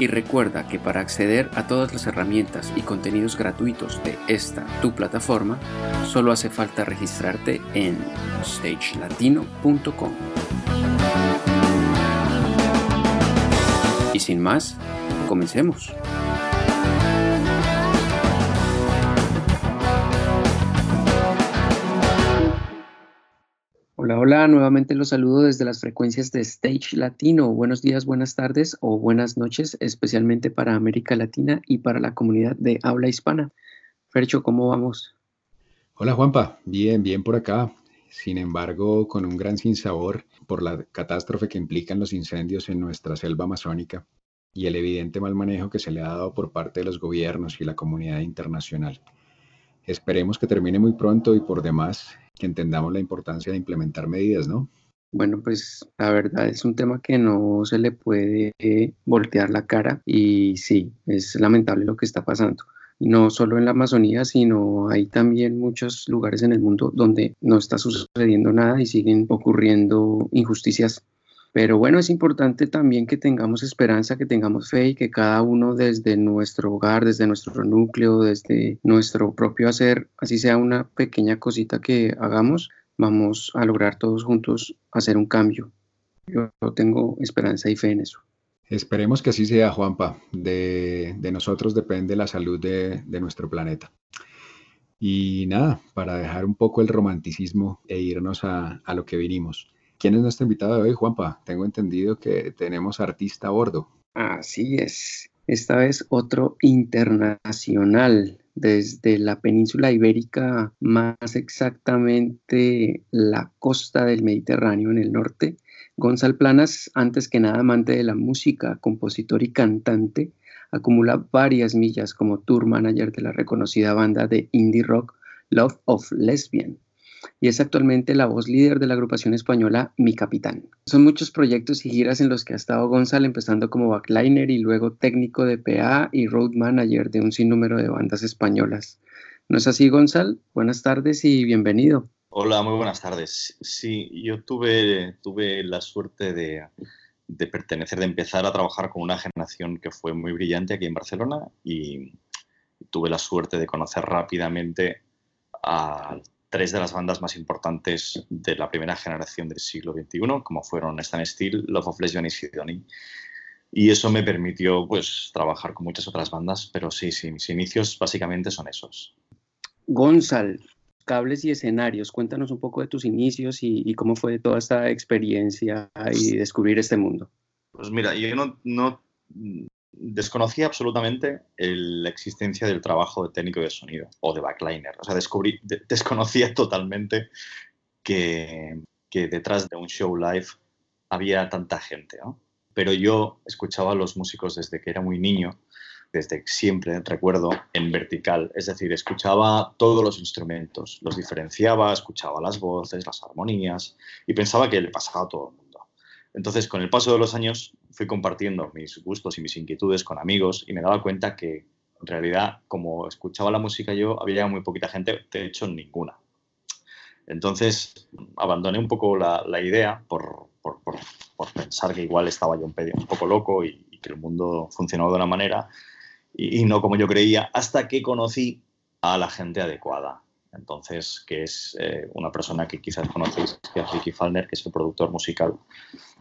Y recuerda que para acceder a todas las herramientas y contenidos gratuitos de esta tu plataforma, solo hace falta registrarte en stagelatino.com. Y sin más, comencemos. Hola, hola, nuevamente los saludo desde las frecuencias de Stage Latino. Buenos días, buenas tardes o buenas noches, especialmente para América Latina y para la comunidad de habla hispana. Fercho, ¿cómo vamos? Hola Juanpa, bien, bien por acá. Sin embargo, con un gran sinsabor por la catástrofe que implican los incendios en nuestra selva amazónica y el evidente mal manejo que se le ha dado por parte de los gobiernos y la comunidad internacional. Esperemos que termine muy pronto y por demás que entendamos la importancia de implementar medidas, ¿no? Bueno, pues la verdad es un tema que no se le puede voltear la cara y sí, es lamentable lo que está pasando. No solo en la Amazonía, sino hay también muchos lugares en el mundo donde no está sucediendo nada y siguen ocurriendo injusticias pero bueno, es importante también que tengamos esperanza, que tengamos fe y que cada uno desde nuestro hogar, desde nuestro núcleo, desde nuestro propio hacer, así sea una pequeña cosita que hagamos, vamos a lograr todos juntos hacer un cambio. Yo tengo esperanza y fe en eso. Esperemos que así sea, Juanpa. De, nosotros depende la salud de, nuestro planeta. Y nada, para dejar un poco el romanticismo e irnos a, a lo que vinimos. ¿Quién es nuestro invitado de hoy, Juanpa? Tengo entendido que tenemos artista a bordo. Así es. Esta vez otro internacional desde la península ibérica, más exactamente la costa del Mediterráneo en el norte. Gonzalo Planas, antes que nada amante de la música, compositor y cantante, acumula varias millas como tour manager de la reconocida banda de indie rock Love of Lesbian y es actualmente la voz líder de la agrupación española Mi Capitán. Son muchos proyectos y giras en los que ha estado Gonzalo, empezando como backliner y luego técnico de PA y road manager de un sinnúmero de bandas españolas. ¿No es así, Gonzalo? Buenas tardes y bienvenido. Hola, muy buenas tardes. Sí, yo tuve, tuve la suerte de, de pertenecer, de empezar a trabajar con una generación que fue muy brillante aquí en Barcelona y tuve la suerte de conocer rápidamente a tres de las bandas más importantes de la primera generación del siglo XXI, como fueron Stan Steel, Love of Lesbian y Sidonie. Y eso me permitió pues, trabajar con muchas otras bandas, pero sí, sí, mis inicios básicamente son esos. Gonzal, cables y escenarios, cuéntanos un poco de tus inicios y, y cómo fue toda esta experiencia y descubrir este mundo. Pues mira, yo no, no desconocía absolutamente la existencia del trabajo de técnico de sonido o de backliner. O sea, descubrí, desconocía totalmente que, detrás de un show live había tanta gente. Pero yo escuchaba a los músicos desde que era muy niño, desde siempre, recuerdo, en vertical. Es decir, escuchaba todos los instrumentos, los diferenciaba, escuchaba las voces, las armonías y pensaba que le pasaba a todo el mundo. Entonces, con el paso de los años, fui compartiendo mis gustos y mis inquietudes con amigos y me daba cuenta que, en realidad, como escuchaba la música yo, había muy poquita gente, de hecho, ninguna. Entonces, abandoné un poco la, idea por, pensar que igual estaba yo un, un poco loco y, que el mundo funcionaba de una manera y no como yo creía, hasta que conocí a la gente adecuada entonces, que es eh, una persona que quizás conocéis, que es Ricky Falner, que es el productor musical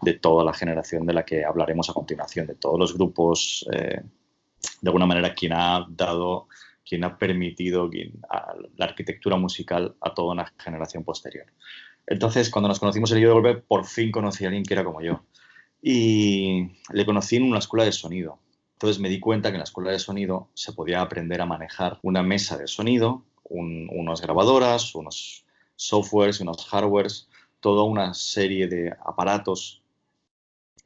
de toda la generación de la que hablaremos a continuación, de todos los grupos, eh, de alguna manera quien ha dado, quien ha permitido la arquitectura musical a toda una generación posterior. Entonces, cuando nos conocimos el yo de golpe, por fin conocí a alguien que era como yo. Y le conocí en una escuela de sonido. Entonces me di cuenta que en la escuela de sonido se podía aprender a manejar una mesa de sonido, unas grabadoras, unos softwares, unos hardwares, toda una serie de aparatos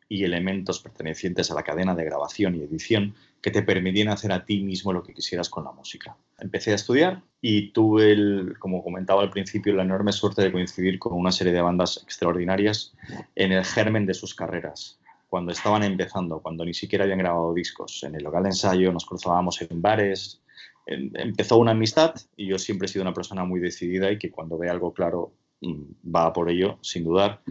y elementos pertenecientes a la cadena de grabación y edición que te permitían hacer a ti mismo lo que quisieras con la música. Empecé a estudiar y tuve, como comentaba al principio, la enorme suerte de coincidir con una serie de bandas extraordinarias en el germen de sus carreras, cuando estaban empezando, cuando ni siquiera habían grabado discos. En el local de ensayo nos cruzábamos en bares, empezó una amistad y yo siempre he sido una persona muy decidida y que cuando ve algo claro mm, va por ello, sin dudar,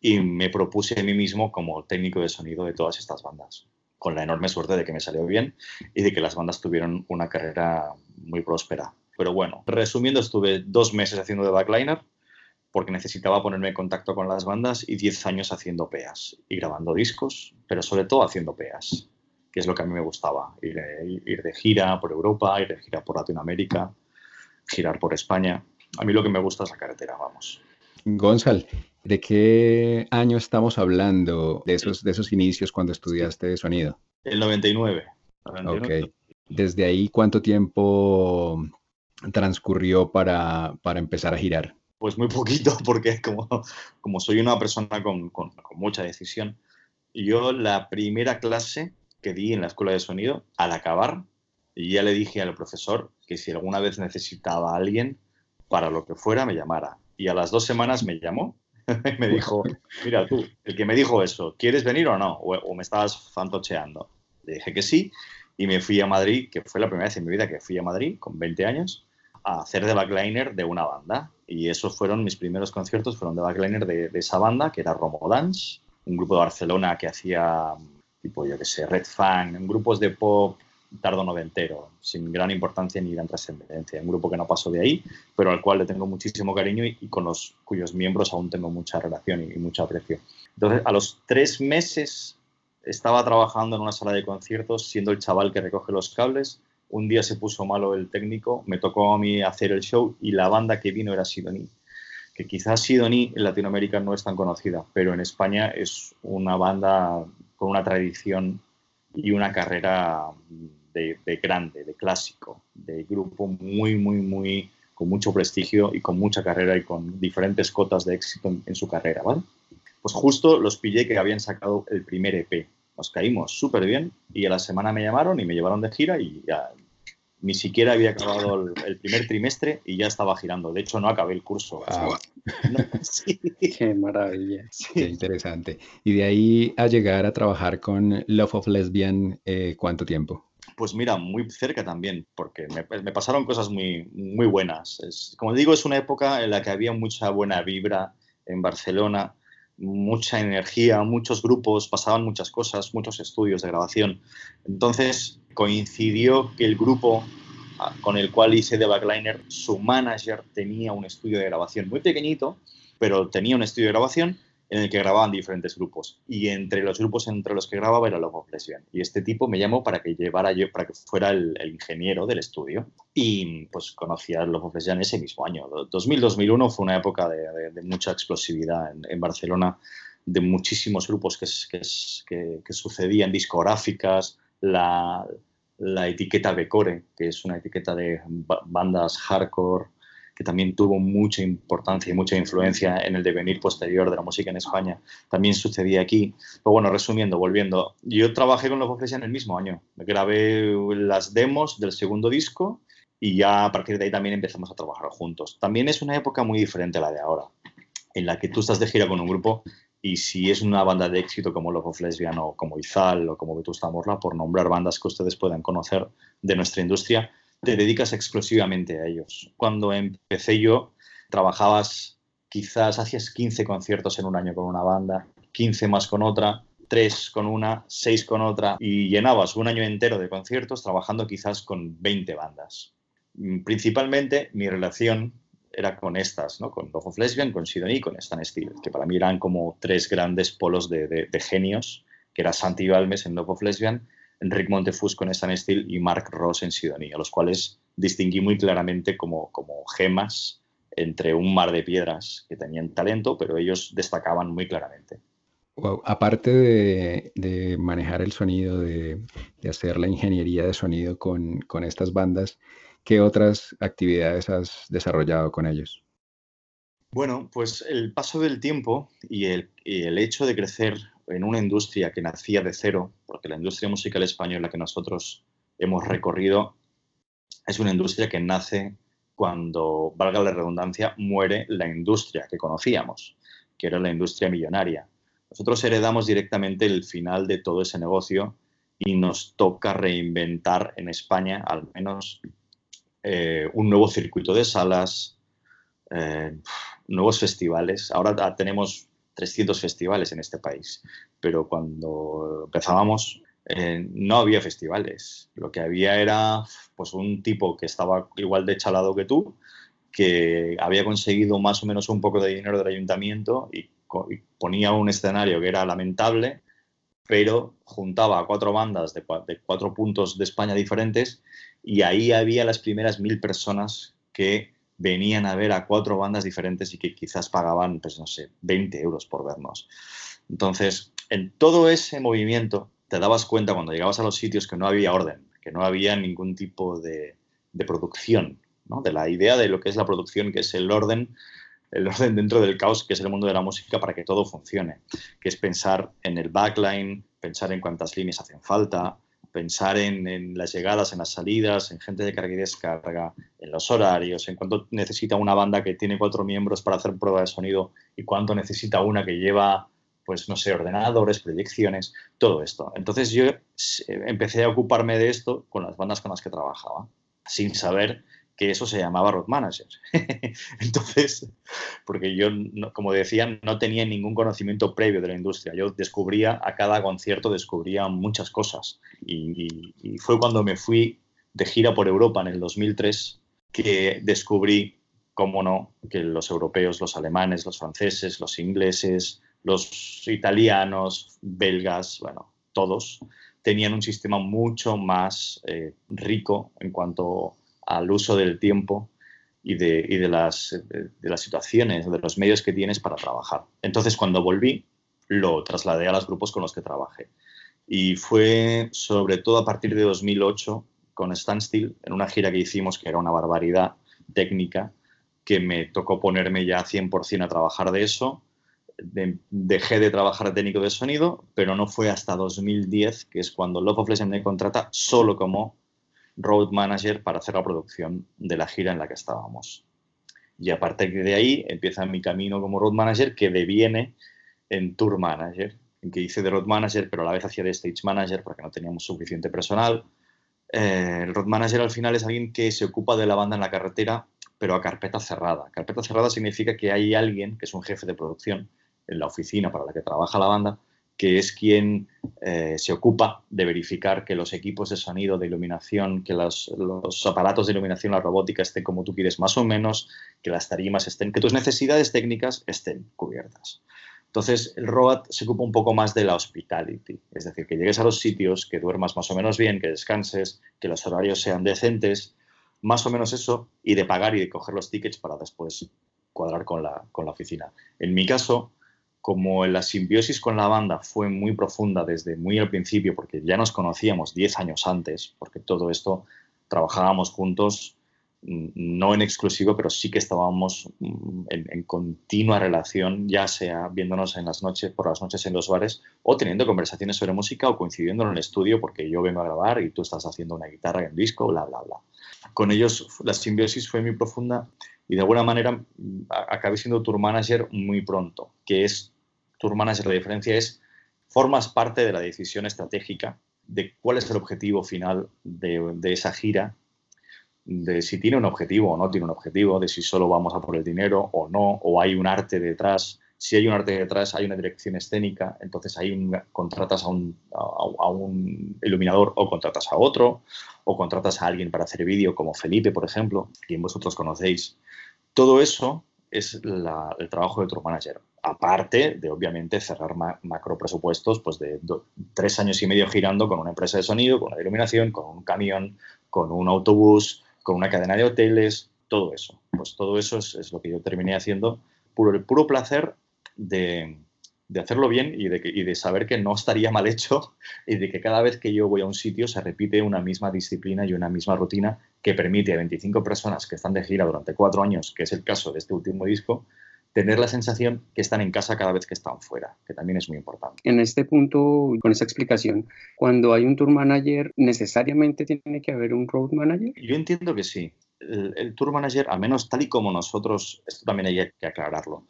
y me propuse a mí mismo como técnico de sonido de todas estas bandas, con la enorme suerte de que me salió bien y de que las bandas tuvieron una carrera muy próspera. Pero bueno, resumiendo, estuve dos meses haciendo de backliner porque necesitaba ponerme en contacto con las bandas y diez años haciendo peas y grabando discos, pero sobre todo haciendo peas que es lo que a mí me gustaba, ir, de gira por Europa, ir de gira por Latinoamérica, girar por España. A mí lo que me gusta es la carretera, vamos. Gonzal, ¿de qué año estamos hablando de esos, de esos inicios cuando estudiaste sonido? El 99. Ok. Desde ahí, ¿cuánto tiempo transcurrió para, para, empezar a girar? Pues muy poquito, porque como, como soy una persona con, con, con mucha decisión, yo la primera clase que di en la escuela de sonido, al acabar, y ya le dije al profesor que si alguna vez necesitaba a alguien para lo que fuera, me llamara. Y a las dos semanas me llamó y me dijo, mira tú, el que me dijo eso, ¿quieres venir o no? O, me estabas fantocheando. Le dije que sí y me fui a Madrid, que fue la primera vez en mi vida que fui a Madrid con 20 años, a hacer de backliner de una banda. Y esos fueron mis primeros conciertos, fueron de backliner de, de esa banda, que era Romo Dance, un grupo de Barcelona que hacía tipo, yo que sé, Red Fang, grupos de pop tardo noventero, sin gran importancia ni gran trascendencia. Un grupo que no pasó de ahí, pero al cual le tengo muchísimo cariño y, con los cuyos miembros aún tengo mucha relación y, mucho aprecio. Entonces, a los tres meses estaba trabajando en una sala de conciertos, siendo el chaval que recoge los cables. Un día se puso malo el técnico, me tocó a mí hacer el show y la banda que vino era Sidoní. Que quizás Sidoní en Latinoamérica no es tan conocida, pero en España es una banda con una tradición y una carrera de, grande, de clásico, de grupo muy, muy, muy, con mucho prestigio y con mucha carrera y con diferentes cotas de éxito en, su carrera, ¿vale? Pues justo los pillé que habían sacado el primer EP. Nos caímos súper bien y a la semana me llamaron y me llevaron de gira y ya ni siquiera había acabado el, primer trimestre y ya estaba girando. De hecho, no acabé el curso. Qué maravilla. Qué interesante. Y de ahí a llegar a trabajar con Love of Lesbian, eh, ¿cuánto tiempo? Pues mira, muy cerca también, porque me, pasaron cosas muy, muy buenas. Es, como digo, es una época en la que había mucha buena vibra en Barcelona, mucha energía, muchos grupos, pasaban muchas cosas, muchos estudios de grabación. Entonces coincidió que el grupo ah, con el cual hice de backliner, su manager tenía un estudio de grabación muy pequeñito, pero tenía un estudio de grabación en el que grababan diferentes grupos. Y entre los grupos entre los que grababa era Love of Lesbian. Y este tipo me llamó para que llevara yo, para que fuera el, ingeniero del estudio. Y pues conocí a Love of Lesbian ese mismo año. 2000-2001 fue una época de, mucha explosividad en, Barcelona, de muchísimos grupos que, que, que, sucedían, discográficas, la, la etiqueta Becore, que es una etiqueta de bandas hardcore, que también tuvo mucha importancia y mucha influencia en el devenir posterior de la música en España. También sucedía aquí. Pero bueno, resumiendo, volviendo, yo trabajé con los Voces en el mismo año. Grabé las demos del segundo disco y ya a partir de ahí también empezamos a trabajar juntos. También es una época muy diferente a la de ahora, en la que tú estás de gira con un grupo y si es una banda de éxito como Love of Lesbian o como Izal o como Vetusta Morla, por nombrar bandas que ustedes puedan conocer de nuestra industria, te dedicas exclusivamente a ellos. Cuando empecé yo, trabajabas quizás, hacías 15 conciertos en un año con una banda, 15 más con otra, 3 con una, 6 con otra, y llenabas un año entero de conciertos trabajando quizás con 20 bandas. Mm, principalmente mi relación era con estas, ¿no? con Love of Lesbian, con Sidonie y con Stan Steele, que para mí eran como tres grandes polos de, genios, que era Santi Balmes en Love of Enric Montefus con Stan Steele y Mark Ross en Sidonie, a los cuales distinguí muy claramente como, como gemas entre un mar de piedras que tenían talento, pero ellos destacaban muy claramente. Aparte de, manejar el sonido, de, hacer la ingeniería de sonido con, estas bandas, ¿qué otras actividades has desarrollado con ellos? Bueno, pues el paso del tiempo y el, y el, hecho de crecer en una industria que nacía de cero, porque la industria musical española que nosotros hemos recorrido es una industria que nace cuando, valga la redundancia, muere la industria que conocíamos, que era la industria millonaria. Nosotros heredamos directamente el final de todo ese negocio y nos toca reinventar en España al menos eh, un nuevo circuito de salas, eh, nuevos festivales. Ahora tenemos 300 festivales en este país, pero cuando empezábamos eh, no había festivales. Lo que había era pues, un tipo que estaba igual de chalado que tú, que había conseguido más o menos un poco de dinero del ayuntamiento y, ponía un escenario que era lamentable, pero juntaba a cuatro bandas de, cuatro puntos de España diferentes y ahí había las primeras mil personas que venían a ver a cuatro bandas diferentes y que quizás pagaban, pues no sé, 20 euros por vernos. Entonces, en todo ese movimiento te dabas cuenta cuando llegabas a los sitios que no había orden, que no había ningún tipo de, producción, de la idea de lo que es la producción, que es el orden, el orden dentro del caos, que es el mundo de la música, para que todo funcione, que es pensar en el backline, pensar en cuántas líneas hacen falta, pensar en, las llegadas, en las salidas, en gente de carga y descarga, en los horarios, en cuánto necesita una banda que tiene cuatro miembros para hacer prueba de sonido y cuánto necesita una que lleva pues no sé, ordenadores, proyecciones, todo esto. Entonces yo eh, empecé a ocuparme de esto con las bandas con las que trabajaba, sin saber que eso se llamaba road manager. Entonces, porque yo, como decía, no tenía ningún conocimiento previo de la industria. Yo descubría, a cada concierto descubría muchas cosas. Y, y fue cuando me fui de gira por Europa en el 2003 que descubrí, cómo no, que los europeos, los alemanes, los franceses, los ingleses, los italianos, belgas, bueno, todos tenían un sistema mucho más eh, rico en cuanto al uso del tiempo y, de, las, de, las, situaciones, de los medios que tienes para trabajar. Entonces, cuando volví, lo trasladé a los grupos con los que trabajé. Y fue sobre todo a partir de 2008 con Standstill, en una gira que hicimos que era una barbaridad técnica, que me tocó ponerme ya 100% a trabajar de eso dejé de trabajar técnico de sonido, pero no fue hasta 2010, que es cuando Love of Legend me contrata solo como road manager para hacer la producción de la gira en la que estábamos. Y a partir de ahí empieza mi camino como road manager que deviene en tour manager, en que hice de road manager, pero a la vez hacía de stage manager porque no teníamos suficiente personal. Eh, el road manager al final es alguien que se ocupa de la banda en la carretera, pero a carpeta cerrada. Carpeta cerrada significa que hay alguien, que es un jefe de producción, en la oficina para la que trabaja la banda, que es quien eh, se ocupa de verificar que los equipos de sonido, de iluminación, que los, aparatos de iluminación, la robótica estén como tú quieres más o menos, que las tarimas estén, que tus necesidades técnicas estén cubiertas. Entonces, el ROAT se ocupa un poco más de la hospitality, es decir, que llegues a los sitios, que duermas más o menos bien, que descanses, que los horarios sean decentes, más o menos eso, y de pagar y de coger los tickets para después cuadrar con la, con la oficina. En mi caso, como la simbiosis con la banda fue muy profunda desde muy al principio, porque ya nos conocíamos 10 años antes, porque todo esto trabajábamos juntos, mm, no en exclusivo, pero sí que estábamos mm, en, continua relación, ya sea viéndonos en las noches, por las noches en los bares, o teniendo conversaciones sobre música, o coincidiendo en el estudio, porque yo vengo a grabar y tú estás haciendo una guitarra en disco, bla, bla, bla. Con ellos la simbiosis fue muy profunda y de alguna manera mm, acabé siendo tour manager muy pronto, que es tour manager, la diferencia es, formas parte de la decisión estratégica de cuál es el objetivo final de, esa gira, de si tiene un objetivo o no tiene un objetivo, de si solo vamos a por el dinero o no, o hay un arte detrás. Si hay un arte detrás, hay una dirección escénica, entonces hay un, contratas a un, iluminador o contratas a otro, o contratas a alguien para hacer vídeo, como Felipe, por ejemplo, quien vosotros conocéis. Todo eso es el trabajo de tour manager. Aparte de, obviamente, cerrar macro presupuestos pues de tres años y medio girando con una empresa de sonido, con una iluminación, con un camión, con un autobús, con una cadena de hoteles. todo eso. Pues todo eso es, lo que yo terminé haciendo por el puro placer de, hacerlo bien y de, y de, saber que no estaría mal hecho y de que cada vez que yo voy a un sitio se repite una misma disciplina y una misma rutina que permite a 25 personas que están de gira durante cuatro años, que es el caso de este último disco, tener la sensación que están en casa cada vez que están fuera, que también es muy importante. En este punto, con esa explicación, cuando hay un tour manager, ¿necesariamente tiene que haber un road manager? Yo entiendo que sí. El, tour manager, al menos tal y como nosotros, esto también hay que aclararlo,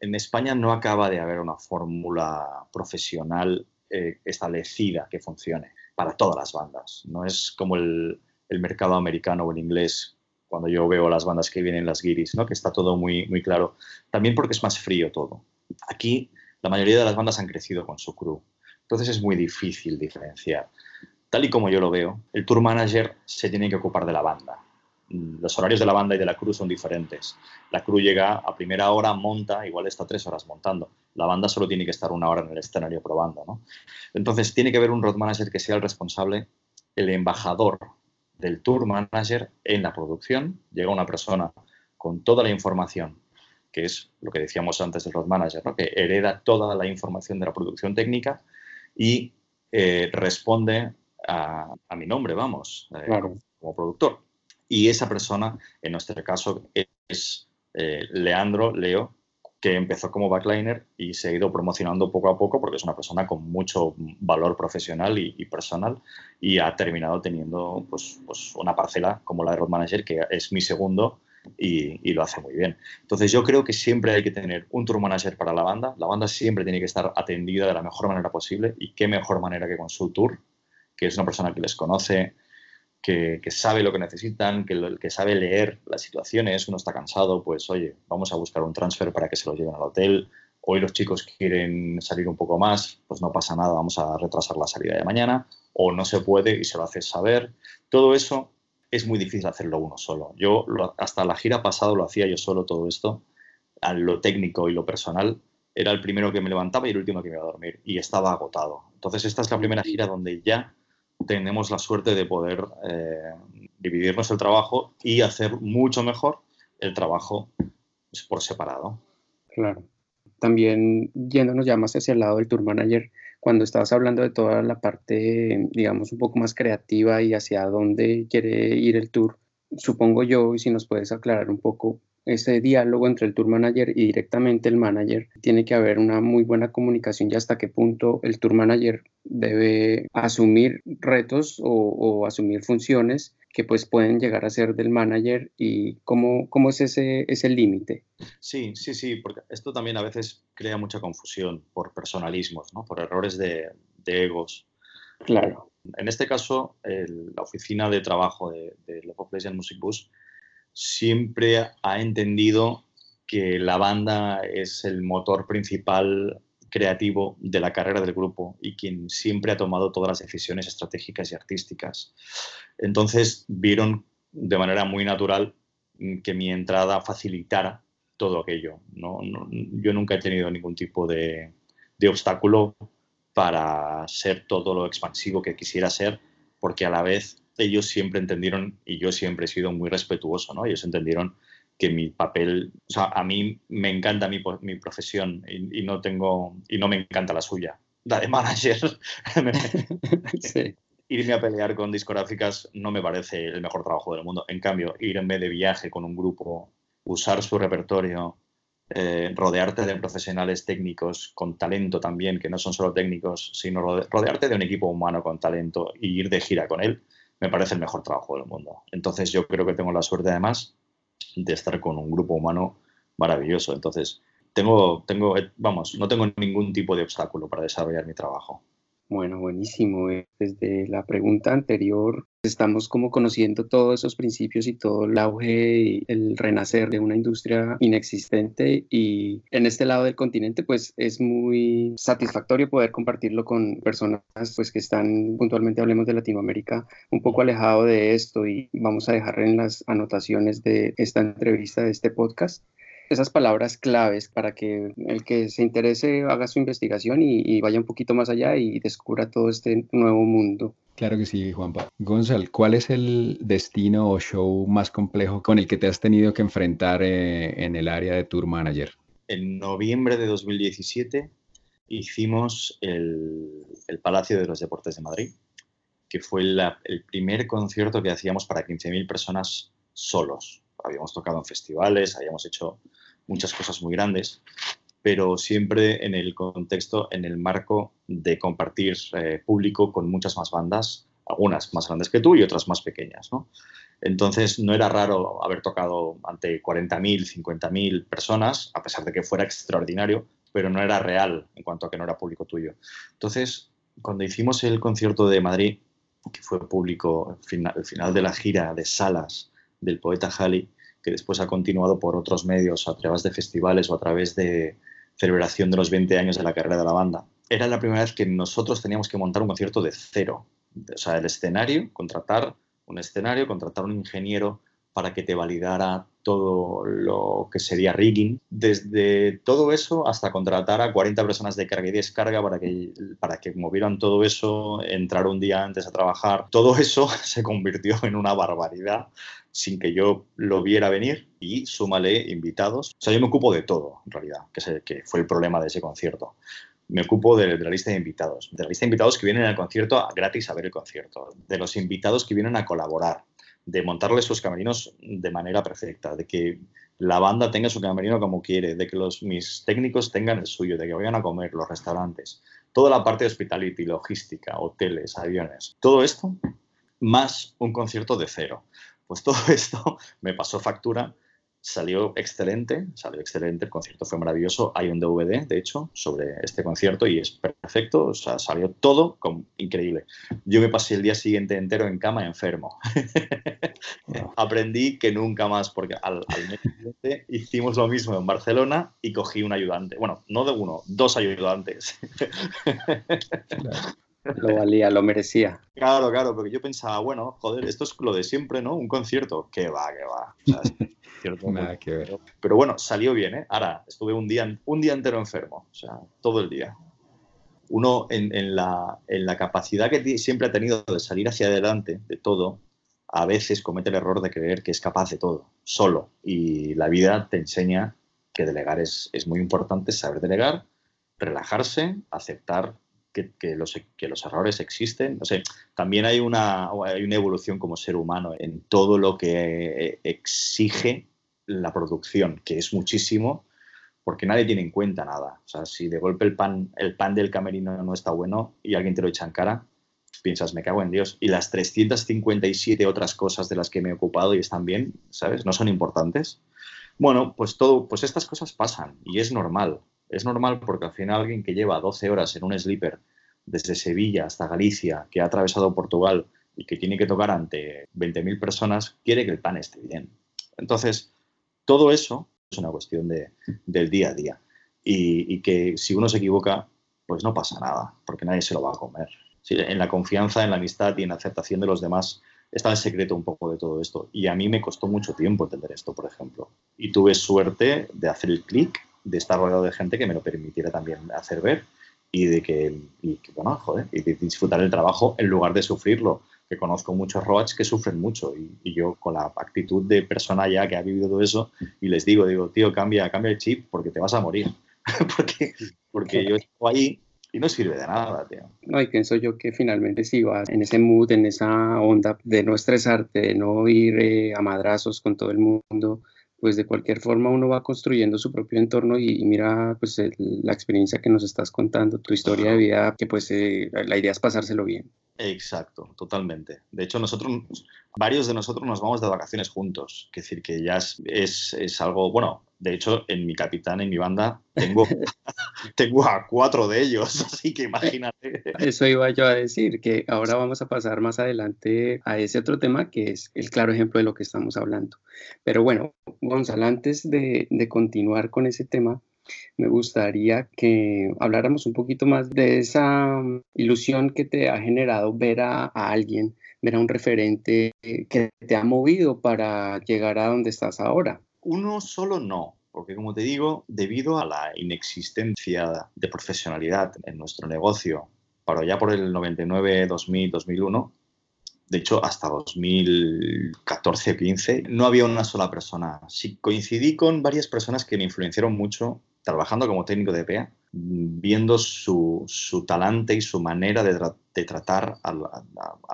en España no acaba de haber una fórmula profesional eh, establecida que funcione para todas las bandas. No es como el, el mercado americano o el inglés cuando yo veo las bandas que vienen, las guiris, ¿no? que está todo muy, muy claro. También porque es más frío todo. Aquí la mayoría de las bandas han crecido con su crew. Entonces es muy difícil diferenciar. Tal y como yo lo veo, el tour manager se tiene que ocupar de la banda. Los horarios de la banda y de la crew son diferentes. La crew llega a primera hora, monta, igual está tres horas montando. La banda solo tiene que estar una hora en el escenario probando. ¿no? Entonces tiene que haber un road manager que sea el responsable, el embajador del tour manager en la producción. Llega una persona con toda la información, que es lo que decíamos antes del road manager, que hereda toda la información de la producción técnica y eh, responde a, mi nombre, vamos, eh, como productor. Y esa persona, en nuestro caso, es eh, Leandro Leo, que empezó como backliner y se ha ido promocionando poco a poco porque es una persona con mucho valor profesional y, personal y ha terminado teniendo pues, pues, una parcela como la de Road Manager, que es mi segundo y, lo hace muy bien. Entonces yo creo que siempre hay que tener un tour manager para la banda. La banda siempre tiene que estar atendida de la mejor manera posible y qué mejor manera que con su tour, que es una persona que les conoce, que, sabe lo que necesitan, que, que, sabe leer las situaciones, uno está cansado, pues oye, vamos a buscar un transfer para que se lo lleven al hotel, hoy los chicos quieren salir un poco más, pues no pasa nada, vamos a retrasar la salida de mañana, o no se puede y se lo haces saber. Todo eso es muy difícil hacerlo uno solo. Yo hasta la gira pasada lo hacía yo solo todo esto, lo técnico y lo personal, era el primero que me levantaba y el último que me iba a dormir, y estaba agotado. Entonces esta es la primera gira donde ya tenemos la suerte de poder eh, dividirnos el trabajo y hacer mucho mejor el trabajo por separado. Claro. También yéndonos ya más hacia el lado del tour manager, cuando estabas hablando de toda la parte, digamos, un poco más creativa y hacia dónde quiere ir el tour, supongo yo, y si nos puedes aclarar un poco, ese diálogo entre el tour manager y directamente el manager, tiene que haber una muy buena comunicación y hasta qué punto el tour manager debe asumir retos o, asumir funciones que pues pueden llegar a ser del manager y cómo, cómo es ese, ese límite. Sí, sí, sí, porque esto también a veces crea mucha confusión por personalismos, ¿no? por errores de, egos. Claro. En este caso, la oficina de trabajo de, de Love Place Music Bus siempre ha entendido que la banda es el motor principal creativo de la carrera del grupo y quien siempre ha tomado todas las decisiones estratégicas y artísticas. Entonces vieron de manera muy natural que mi entrada facilitara todo aquello. ¿no? yo nunca he tenido ningún tipo de, de obstáculo para ser todo lo expansivo que quisiera ser, porque a la vez ellos siempre entendieron, y yo siempre he sido muy respetuoso, ¿no? Ellos entendieron que mi papel, o sea, a mí me encanta mi, mi profesión y, no tengo, y no me encanta la suya, la de manager. Irme a pelear con discográficas no me parece el mejor trabajo del mundo. En cambio, irme de viaje con un grupo, usar su repertorio, eh, rodearte de profesionales técnicos con talento también, que no son solo técnicos, sino rodearte de un equipo humano con talento y ir de gira con él, me parece el mejor trabajo del mundo. Entonces yo creo que tengo la suerte además de estar con un grupo humano maravilloso. Entonces tengo, tengo, eh, vamos, no tengo ningún tipo de obstáculo para desarrollar mi trabajo. Bueno, buenísimo. Eh, desde la pregunta anterior, estamos como conociendo todos esos principios y todo el auge y el renacer de una industria inexistente y en este lado del continente pues es muy satisfactorio poder compartirlo con personas pues que están puntualmente hablemos de Latinoamérica un poco alejado de esto y vamos a dejar en las anotaciones de esta entrevista de este podcast esas palabras claves para que el que se interese haga su investigación y, vaya un poquito más allá y descubra todo este nuevo mundo. Claro que sí, Juanpa. Gonzalo, ¿cuál es el destino o show más complejo con el que te has tenido que enfrentar eh, en el área de Tour Manager? En noviembre de 2017 hicimos el, Palacio de los Deportes de Madrid, que fue el primer concierto que hacíamos para 15.000 personas solos. Habíamos tocado en festivales, habíamos hecho muchas cosas muy grandes, pero siempre en el contexto, en el marco de compartir eh, público con muchas más bandas, algunas más grandes que tú y otras más pequeñas. Entonces no era raro haber tocado ante 40.000, 50.000 personas, a pesar de que fuera extraordinario, pero no era real en cuanto a que no era público tuyo. Entonces, cuando hicimos el concierto de Madrid, que fue público, el final, de la gira de salas del poeta Halley, que después ha continuado por otros medios a través de festivales o a través de celebración de los 20 años de la carrera de la banda. Era la primera vez que nosotros teníamos que montar un concierto de cero. O sea, el escenario, contratar un escenario, contratar un ingeniero para que te validara todo lo que sería rigging, desde todo eso hasta contratar a 40 personas de carga y descarga para que, para que movieran todo eso, entrar un día antes a trabajar, todo eso se convirtió en una barbaridad sin que yo lo viera venir y súmale invitados. O sea, yo me ocupo de todo, en realidad, que, que fue el problema de ese concierto. Me ocupo de, la lista de invitados, de la lista de invitados que vienen al concierto gratis a ver el concierto, de los invitados que vienen a colaborar, de montarle sus camerinos de manera perfecta, de que la banda tenga su camerino como quiere, de que los, mis técnicos tengan el suyo, de que vayan a comer, los restaurantes, toda la parte de hospitality, logística, hoteles, aviones, todo esto, más un concierto de cero. Pues todo esto me pasó factura Salió excelente, salió excelente, el concierto fue maravilloso. Hay un DVD, de hecho, sobre este concierto y es perfecto, o sea, salió todo increíble. Yo me pasé el día siguiente entero en cama enfermo. Aprendí que nunca más, porque al, mes siguiente hicimos lo mismo en Barcelona y cogí un ayudante. Bueno, no de uno, dos ayudantes. Lo valía, lo merecía. Claro, claro, porque yo pensaba, bueno, joder, esto es lo de siempre, ¿no? Un concierto. Que va, que va. O sea, Nada que ver. Pero bueno, salió bien, ¿eh? Ahora, estuve un día, un día entero enfermo, o sea, todo el día. Uno en, la, en la capacidad que siempre ha tenido de salir hacia adelante de todo, a veces comete el error de creer que es capaz de todo, solo. Y la vida te enseña que delegar es, es muy importante, saber delegar, relajarse, aceptar que, que, los, que, los, errores existen. No sé, también hay una, hay una evolución como ser humano en todo lo que exige la producción, que es muchísimo, porque nadie tiene en cuenta nada. O sea, si de golpe el pan, el pan del camerino no está bueno y alguien te lo echa en cara, piensas, me cago en Dios. Y las 357 otras cosas de las que me he ocupado y están bien, ¿sabes? No son importantes. Bueno, pues todo, pues estas cosas pasan y es normal. Es normal porque al final alguien que lleva 12 horas en un sleeper desde Sevilla hasta Galicia, que ha atravesado Portugal y que tiene que tocar ante 20.000 personas, quiere que el pan esté bien. Entonces, todo eso es una cuestión de, del día a día. Y, que si uno se equivoca, pues no pasa nada, porque nadie se lo va a comer. en la confianza, en la amistad y en la aceptación de los demás está el secreto un poco de todo esto. Y a mí me costó mucho tiempo entender esto, por ejemplo. Y tuve suerte de hacer el clic, de estar rodeado de gente que me lo permitiera también hacer ver y de que, bueno, joder, y de disfrutar el trabajo en lugar de sufrirlo que conozco muchos roads que sufren mucho y, yo con la actitud de persona ya que ha vivido todo eso y les digo, digo, tío, cambia, cambia el chip porque te vas a morir. porque, porque yo estoy ahí y no sirve de nada, tío. No, y pienso yo que finalmente si vas en ese mood, en esa onda de no estresarte, de no ir eh, a madrazos con todo el mundo, pues de cualquier forma uno va construyendo su propio entorno y, mira pues la experiencia que nos estás contando, tu historia de vida, que pues eh, la idea es pasárselo bien. Exacto, totalmente. De hecho, nosotros, varios de nosotros nos vamos de vacaciones juntos. Es decir, que ya es, es, algo, bueno, de hecho, en mi capitán, en mi banda, tengo, tengo a cuatro de ellos, así que imagínate. Eso iba yo a decir, que ahora vamos a pasar más adelante a ese otro tema que es el claro ejemplo de lo que estamos hablando. Pero bueno, Gonzalo, antes de, de continuar con ese tema, me gustaría que habláramos un poquito más de esa mm, ilusión que te ha generado ver a, alguien, ver a un referente que te ha movido para llegar a donde estás ahora. Uno solo no, porque como te digo, debido a la inexistencia de profesionalidad en nuestro negocio, para ya por el 99, 2000, 2001, de hecho hasta 2014-15, no había una sola persona. Sí coincidí con varias personas que me influenciaron mucho trabajando como técnico de PA, viendo su, talante y su manera de, tratar a,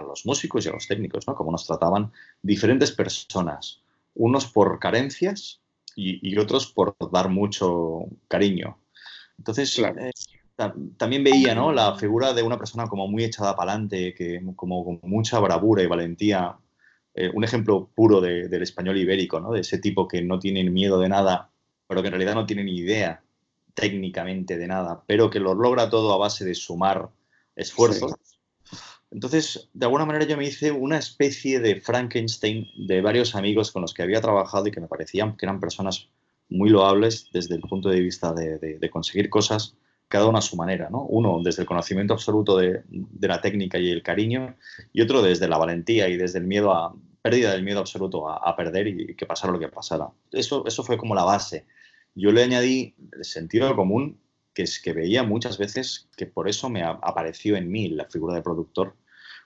los músicos y a los técnicos, ¿no? Como nos trataban diferentes personas, unos por carencias y, otros por dar mucho cariño. Entonces, eh, también veía ¿no? la figura de una persona como muy echada para adelante, que, como con mucha bravura y valentía. Eh, un ejemplo puro del español ibérico, ¿no? de ese tipo que no tiene miedo de nada, pero que en realidad no tiene ni idea técnicamente de nada, pero que lo logra todo a base de sumar esfuerzos. Entonces, de alguna manera yo me hice una especie de Frankenstein de varios amigos con los que había trabajado y que me parecían que eran personas muy loables desde el punto de vista de, conseguir cosas, cada uno a su manera, ¿no? Uno desde el conocimiento absoluto de, la técnica y el cariño, y otro desde la valentía y desde el miedo a pérdida del miedo absoluto a, perder y que pasara lo que pasara. Eso, eso fue como la base. Yo le añadí el sentido común que es que veía muchas veces que por eso me apareció en mí la figura de productor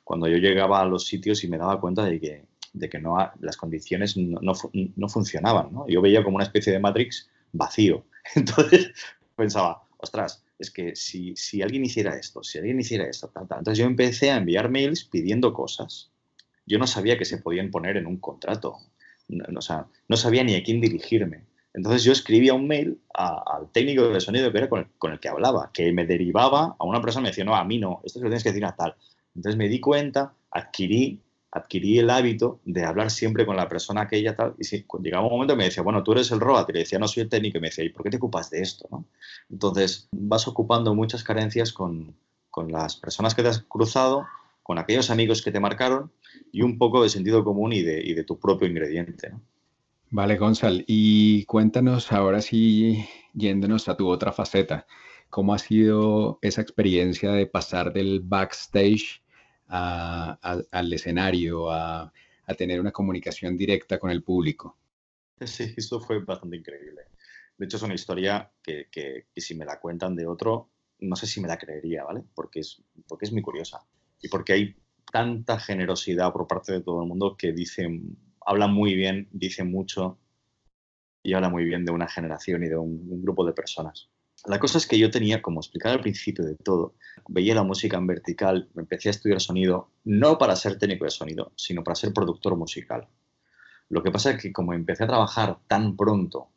cuando yo llegaba a los sitios y me daba cuenta de que, de que no, las condiciones no, no, funcionaban. ¿no? Yo veía como una especie de Matrix vacío. Entonces pensaba, ostras, es que si, si alguien hiciera esto, si alguien hiciera esto, tal, entonces yo empecé a enviar mails pidiendo cosas. Yo no sabía que se podían poner en un contrato. No, o sea, no sabía ni a quién dirigirme. Entonces yo escribía un mail al técnico de sonido que era con el, que hablaba, que me derivaba a una persona me decía, no, a mí no, esto se lo tienes que decir a tal. Entonces me di cuenta, adquirí, adquirí el hábito de hablar siempre con la persona aquella tal, y si, llegaba un momento me decía, bueno, tú eres el robot, y le decía, no soy el técnico, y me decía, ¿y por qué te ocupas de esto? Entonces vas ocupando muchas carencias con, con las personas que te has cruzado, con aquellos amigos que te marcaron, y un poco de sentido común y de, de tu propio ingrediente. Vale, Gonzalo, y cuéntanos ahora sí, yéndonos a tu otra faceta, ¿cómo ha sido esa experiencia de pasar del backstage al escenario, a, tener una comunicación directa con el público? Sí, eso fue bastante increíble. De hecho, es una historia que, que, si me la cuentan de otro, no sé si me la creería, ¿vale? Porque es, porque es muy curiosa y porque hay tanta generosidad por parte de todo el mundo que dicen habla muy bien, dice mucho y habla muy bien de una generación y de un, grupo de personas. La cosa es que yo tenía, como explicaba al principio de todo, veía la música en vertical, empecé a estudiar sonido, no para ser técnico de sonido, sino para ser productor musical. Lo que pasa es que como empecé a trabajar tan pronto,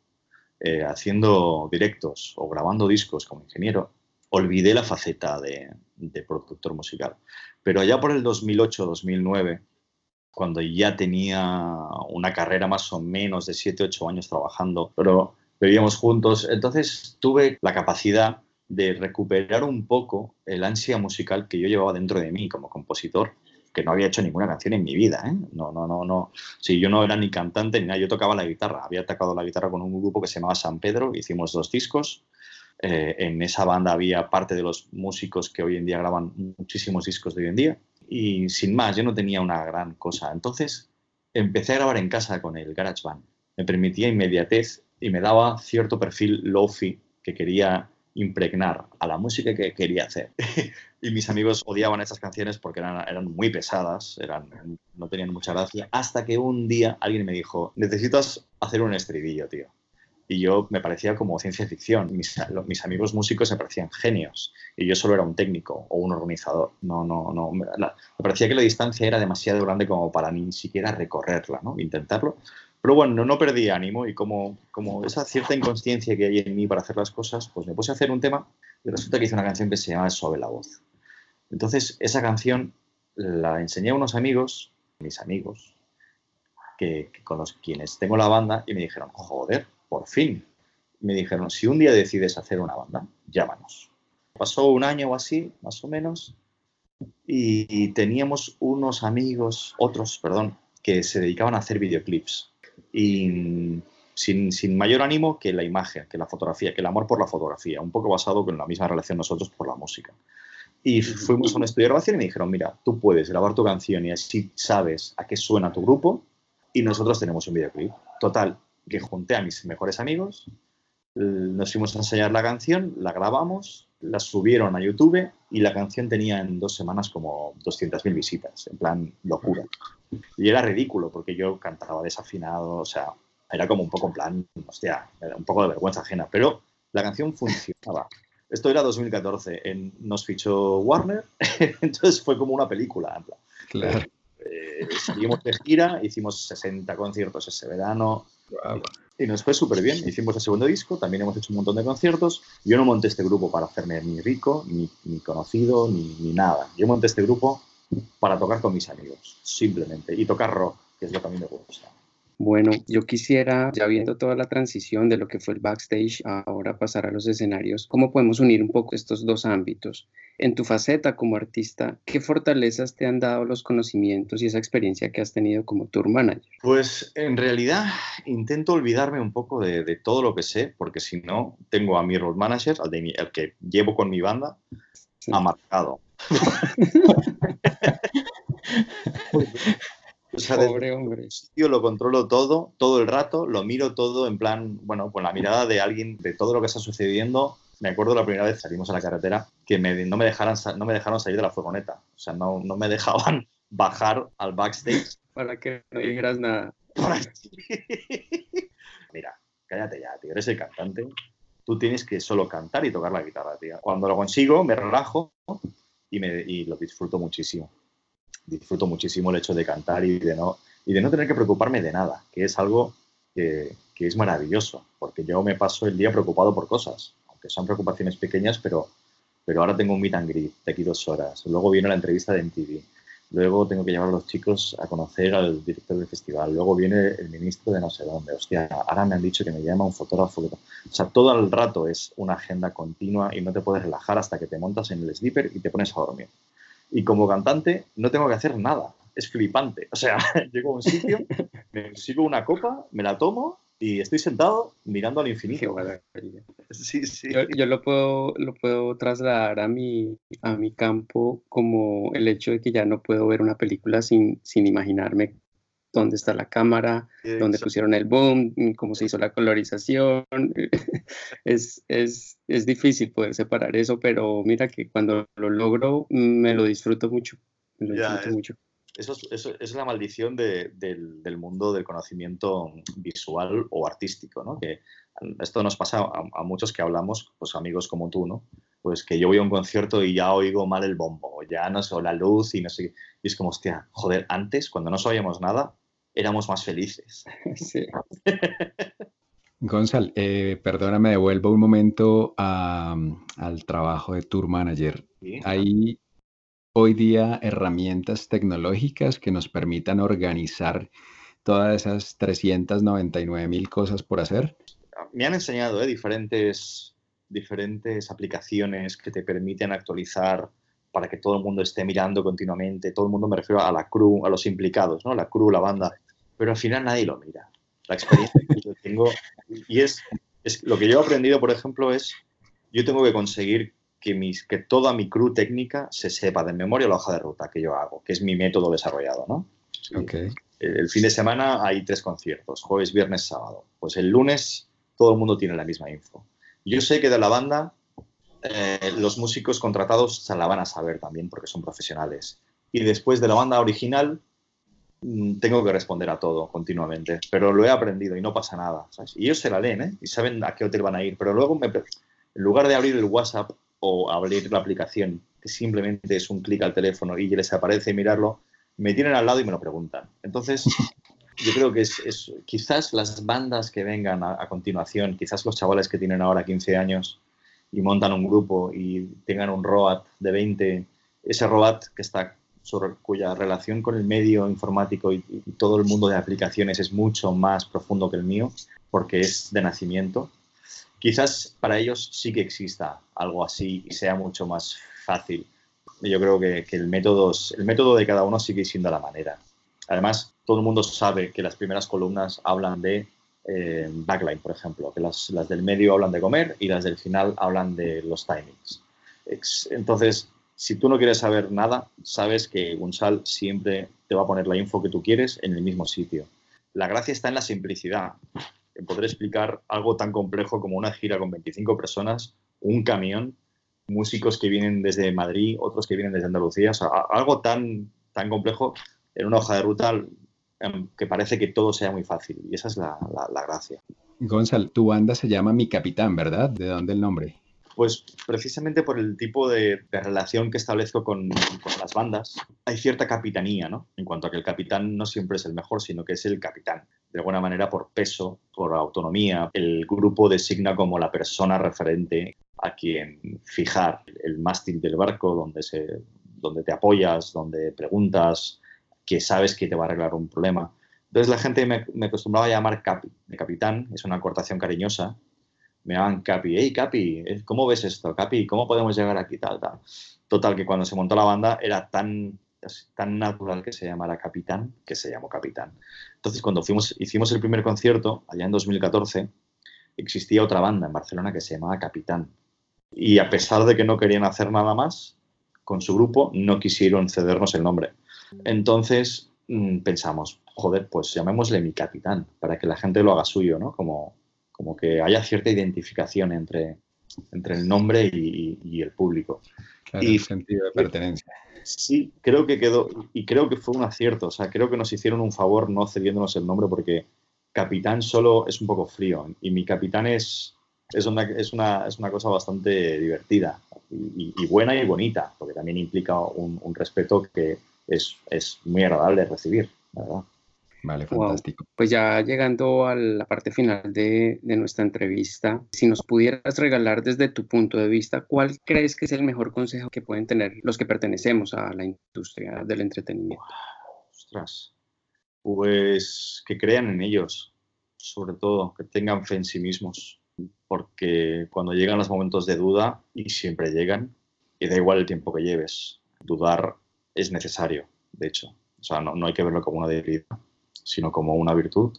eh, haciendo directos o grabando discos como ingeniero, olvidé la faceta de, de productor musical. Pero allá por el 2008-2009 cuando ya tenía una carrera más o menos de 7, 8 años trabajando, pero vivíamos juntos. Entonces tuve la capacidad de recuperar un poco el ansia musical que yo llevaba dentro de mí como compositor, que no había hecho ninguna canción en mi vida. ¿eh? No, no, no, no. Sí, yo no era ni cantante ni nada, yo tocaba la guitarra. Había tocado la guitarra con un grupo que se llamaba San Pedro, hicimos dos discos. Eh, en esa banda había parte de los músicos que hoy en día graban muchísimos discos de hoy en día y sin más, yo no tenía una gran cosa. Entonces empecé a grabar en casa con el GarageBand. Me permitía inmediatez y me daba cierto perfil lofi que quería impregnar a la música que quería hacer. y mis amigos odiaban estas canciones porque eran, eran muy pesadas, eran, no tenían mucha gracia, hasta que un día alguien me dijo, necesitas hacer un estribillo, tío y yo me parecía como ciencia ficción. Mis, mis, amigos músicos me parecían genios y yo solo era un técnico o un organizador. No, no, no. Me, parecía que la distancia era demasiado grande como para ni siquiera recorrerla, ¿no? Intentarlo. Pero bueno, no, perdí ánimo y como, como esa cierta inconsciencia que hay en mí para hacer las cosas, pues me puse a hacer un tema y resulta que hice una canción que se llama Suave la voz. Entonces, esa canción la enseñé a unos amigos, mis amigos, que, que con los quienes tengo la banda y me dijeron, joder, por fin, me dijeron, si un día decides hacer una banda, llámanos. Pasó un año o así, más o menos, y teníamos unos amigos, otros, perdón, que se dedicaban a hacer videoclips. Y sin, mayor ánimo que la imagen, que la fotografía, que el amor por la fotografía, un poco basado con la misma relación nosotros por la música. Y fuimos a un estudio de grabación y me dijeron, mira, tú puedes grabar tu canción y así sabes a qué suena tu grupo y nosotros tenemos un videoclip. Total, que junté a mis mejores amigos, Nos fuimos a enseñar la canción, la grabamos, la subieron a YouTube y la canción tenía en dos semanas como 200.000 visitas, en plan locura. Y era ridículo porque yo cantaba desafinado, o sea, era como un poco en plan, hostia, un poco de vergüenza ajena, pero la canción funcionaba. Esto era 2014, en, nos fichó Warner, entonces fue como una película. En plan. Claro. Eh, seguimos de gira, hicimos 60 conciertos ese verano. Y nos fue súper bien. Hicimos el segundo disco, también hemos hecho un montón de conciertos. Yo no monté este grupo para hacerme ni rico, ni, ni conocido, ni, ni, nada. Yo monté este grupo para tocar con mis amigos, simplemente. Y tocar rock, que es lo que a mí me gusta. Bueno, yo quisiera, ya viendo toda la transición de lo que fue el backstage, ahora pasar a los escenarios, ¿cómo podemos unir un poco estos dos ámbitos? En tu faceta como artista, ¿qué fortalezas te han dado los conocimientos y esa experiencia que has tenido como tour manager? Pues en realidad intento olvidarme un poco de, todo lo que sé, porque si no, tengo a mi road manager, al, de el que llevo con mi banda, sí. amarcado. O sea, Pobre hombre. Yo lo controlo todo, todo el rato, lo miro todo en plan, bueno, con la mirada de alguien, de todo lo que está sucediendo. Me acuerdo la primera vez salimos a la carretera que me, no, me dejaran, no me dejaron salir de la furgoneta. O sea, no, no me dejaban bajar al backstage. Para que no dijeras nada. Mira, cállate ya, tío. Eres el cantante. Tú tienes que solo cantar y tocar la guitarra, tío. Cuando lo consigo, me relajo y, me, y lo disfruto muchísimo disfruto muchísimo el hecho de cantar y de no, y de no tener que preocuparme de nada, que es algo que, es maravilloso, porque yo me paso el día preocupado por cosas, aunque son preocupaciones pequeñas, pero, pero ahora tengo un meet and greet de aquí dos horas, luego viene la entrevista de MTV, luego tengo que llevar a los chicos a conocer al director del festival, luego viene el ministro de no sé dónde, hostia, ahora me han dicho que me llama un fotógrafo, o sea, todo el rato es una agenda continua y no te puedes relajar hasta que te montas en el sleeper y te pones a dormir. Y como cantante no tengo que hacer nada. Es flipante. O sea, llego a un sitio, me sigo una copa, me la tomo y estoy sentado mirando al infinito. Sí, sí. Yo, yo, lo, puedo, lo puedo trasladar a mi, a mi campo como el hecho de que ya no puedo ver una película sin, sin imaginarme dónde está la cámara, Exacto. dónde pusieron el boom, cómo se hizo la colorización. es, es, es, difícil poder separar eso, pero mira que cuando lo logro me lo disfruto mucho. Me lo Ya, disfruto es- mucho. Eso es, eso es la maldición de- del, del mundo del conocimiento visual o artístico, ¿no? Que esto nos pasa a, a muchos que hablamos, pues amigos como tú, ¿no? Pues que yo voy a un concierto y ya oigo mal el bombo, ya no sé, o la luz y no sé qué. Y es como, hostia, joder, antes, cuando no sabíamos nada, éramos más felices. Sí. Gonzal, eh, perdóname, devuelvo un momento a- al trabajo de Tour Manager. ¿sí? ¿Hay hoy día herramientas tecnológicas que nos permitan organizar todas esas 399 mil cosas por hacer? me han enseñado ¿eh? diferentes, diferentes aplicaciones que te permiten actualizar para que todo el mundo esté mirando continuamente. Todo el mundo me refiero a la crew, a los implicados, ¿no? La crew, la banda. Pero al final nadie lo mira. La experiencia que yo tengo. Y es, es lo que yo he aprendido, por ejemplo, es yo tengo que conseguir que, mis, que toda mi crew técnica se sepa de memoria la hoja de ruta que yo hago, que es mi método desarrollado, ¿no? Ok. El fin de semana hay tres conciertos, jueves, viernes, sábado. Pues el lunes todo el mundo tiene la misma info. Yo sé que de la banda eh, los músicos contratados se la van a saber también porque son profesionales. Y después de la banda original mm, tengo que responder a todo continuamente. Pero lo he aprendido y no pasa nada. ¿sabes? Y ellos se la leen ¿eh? y saben a qué hotel van a ir. Pero luego, me, en lugar de abrir el WhatsApp o abrir la aplicación, que simplemente es un clic al teléfono y les aparece mirarlo, me tienen al lado y me lo preguntan. Entonces, yo creo que es, es quizás las bandas que vengan a, a, continuación, quizás los chavales que tienen ahora 15 años y montan un grupo y tengan un ROAT de 20, ese ROAT que está sobre, cuya relación con el medio informático y, y, todo el mundo de aplicaciones es mucho más profundo que el mío, porque es de nacimiento. Quizás para ellos sí que exista algo así y sea mucho más fácil. Yo creo que, que el, método, el método de cada uno sigue siendo la manera. Además, todo el mundo sabe que las primeras columnas hablan de eh, backline, por ejemplo, que las, las, del medio hablan de comer y las del final hablan de los timings. Entonces, si tú no quieres saber nada, sabes que Gunsal siempre te va a poner la info que tú quieres en el mismo sitio. La gracia está en la simplicidad. en poder explicar algo tan complejo como una gira con 25 personas, un camión, músicos que vienen desde Madrid, otros que vienen desde Andalucía, algo tan, tan complejo en una hoja de ruta que parece que todo sea muy fácil y esa es la, la gracia. Gonzalo, tu banda se llama Mi Capitán, ¿verdad? ¿De dónde el nombre? Pues precisamente por el tipo de, relación que establezco con, las bandas, hay cierta capitanía, ¿no? En cuanto a que el capitán no siempre es el mejor, sino que es el capitán. De alguna manera, por peso, por autonomía, el grupo designa como la persona referente a quien fijar el mástil del barco, donde, se, donde te apoyas, donde preguntas, que sabes que te va a arreglar un problema. Entonces la gente me, me acostumbraba a llamar capi, de capitán, es una acortación cariñosa, me llaman Capi, hey Capi, eh, ¿cómo ves esto? Capi, ¿cómo podemos llegar aquí? Tal, tal. Total, que cuando se montó la banda era tan, tan natural que se llamara Capitán, que se llamó Capitán. Entonces, cuando fuimos, hicimos el primer concierto, allá en 2014, existía otra banda en Barcelona que se llamaba Capitán. Y a pesar de que no querían hacer nada más con su grupo, no quisieron cedernos el nombre. Entonces mm, pensamos, joder, pues llamémosle mi capitán, para que la gente lo haga suyo, ¿no? Como, como que haya cierta identificación entre, entre el nombre y, el público. y sentido de pertenencia. Sí, creo que quedó, y creo que fue un acierto, o sea, creo que nos hicieron un favor no cediéndonos el nombre porque capitán solo es un poco frío y mi capitán es, es, una, es, una, es una cosa bastante divertida y, buena y bonita, porque también implica un, un respeto que es, es, muy agradable recibir, ¿verdad? Vale, fantástico. Pues ya llegando a la parte final de, de, nuestra entrevista, si nos pudieras regalar desde tu punto de vista, ¿cuál crees que es el mejor consejo que pueden tener los que pertenecemos a la industria del entretenimiento? Ostras, pues que crean en ellos, sobre todo, que tengan fe en sí mismos, porque cuando llegan los momentos de duda, y siempre llegan, y da igual el tiempo que lleves, dudar es necesario, de hecho. O sea, no, no hay que verlo como una debilidad sino como una virtud.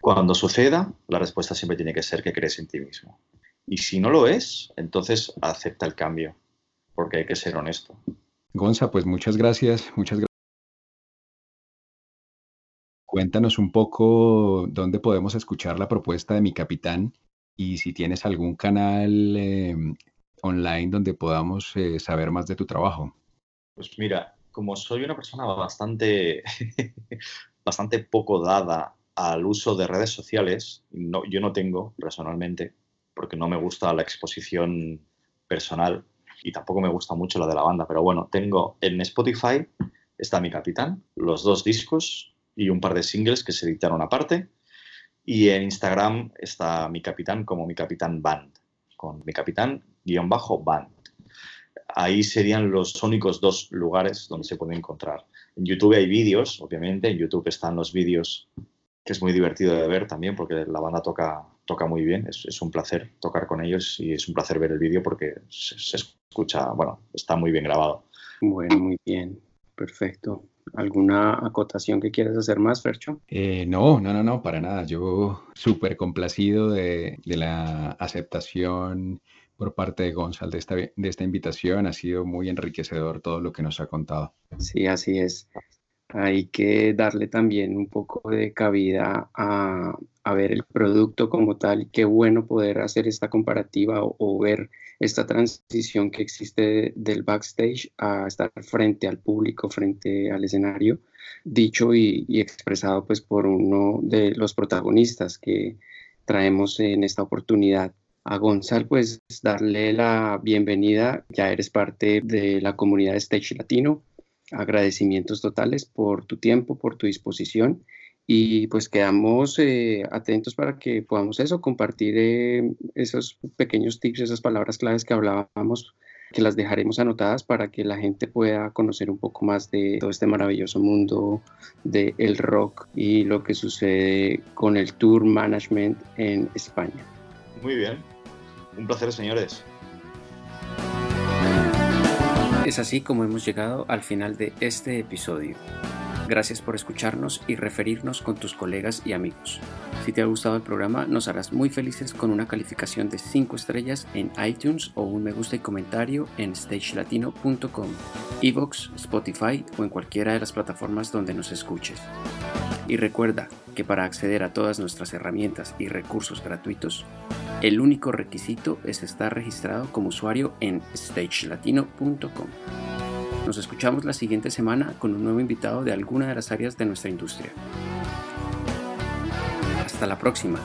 Cuando suceda, la respuesta siempre tiene que ser que crees en ti mismo. Y si no lo es, entonces acepta el cambio, porque hay que ser honesto. Gonza, pues muchas gracias, muchas gracias. Cuéntanos un poco dónde podemos escuchar la propuesta de mi capitán y si tienes algún canal eh, online donde podamos eh, saber más de tu trabajo. Pues mira, como soy una persona bastante bastante poco dada al uso de redes sociales. Yo no tengo personalmente, porque no me gusta la exposición personal y tampoco me gusta mucho la de la banda, pero bueno, tengo en Spotify está Mi Capitán, los dos discos y un par de singles que se editaron aparte. Y en Instagram está Mi Capitán como Mi Capitán Band, con Mi Capitán guion bajo band. Ahí serían los únicos dos lugares donde se puede encontrar. En YouTube hay vídeos, obviamente, en YouTube están los vídeos, que es muy divertido de ver también, porque la banda toca, toca muy bien, es, un placer tocar con ellos y es un placer ver el vídeo porque se, escucha, bueno, está muy bien grabado. Bueno, muy bien, perfecto. ¿Alguna acotación que quieras hacer más, Fercho? Eh, no, no, no, no, para nada. Yo súper complacido de, de, la aceptación por parte de Gonzalo de esta, de esta invitación. Ha sido muy enriquecedor todo lo que nos ha contado. Sí, así es. Hay que darle también un poco de cabida a, a ver el producto como tal. Qué bueno poder hacer esta comparativa o, ver esta transición que existe del backstage a estar frente al público, frente al escenario, dicho y, y expresado pues por uno de los protagonistas que traemos en esta oportunidad a Gonzalo, pues darle la bienvenida. Ya eres parte de la comunidad Stage Latino. Agradecimientos totales por tu tiempo, por tu disposición. Y pues quedamos eh, atentos para que podamos eso, compartir eh, esos pequeños tips, esas palabras claves que hablábamos, que las dejaremos anotadas para que la gente pueda conocer un poco más de todo este maravilloso mundo del el rock y lo que sucede con el tour management en España. Muy bien. Un placer, señores. Es así como hemos llegado al final de este episodio. Gracias por escucharnos y referirnos con tus colegas y amigos. Si te ha gustado el programa, nos harás muy felices con una calificación de 5 estrellas en iTunes o un me gusta y comentario en stagelatino.com, Evox, Spotify o en cualquiera de las plataformas donde nos escuches. Y recuerda que para acceder a todas nuestras herramientas y recursos gratuitos, el único requisito es estar registrado como usuario en stagelatino.com. Nos escuchamos la siguiente semana con un nuevo invitado de alguna de las áreas de nuestra industria. Hasta la próxima.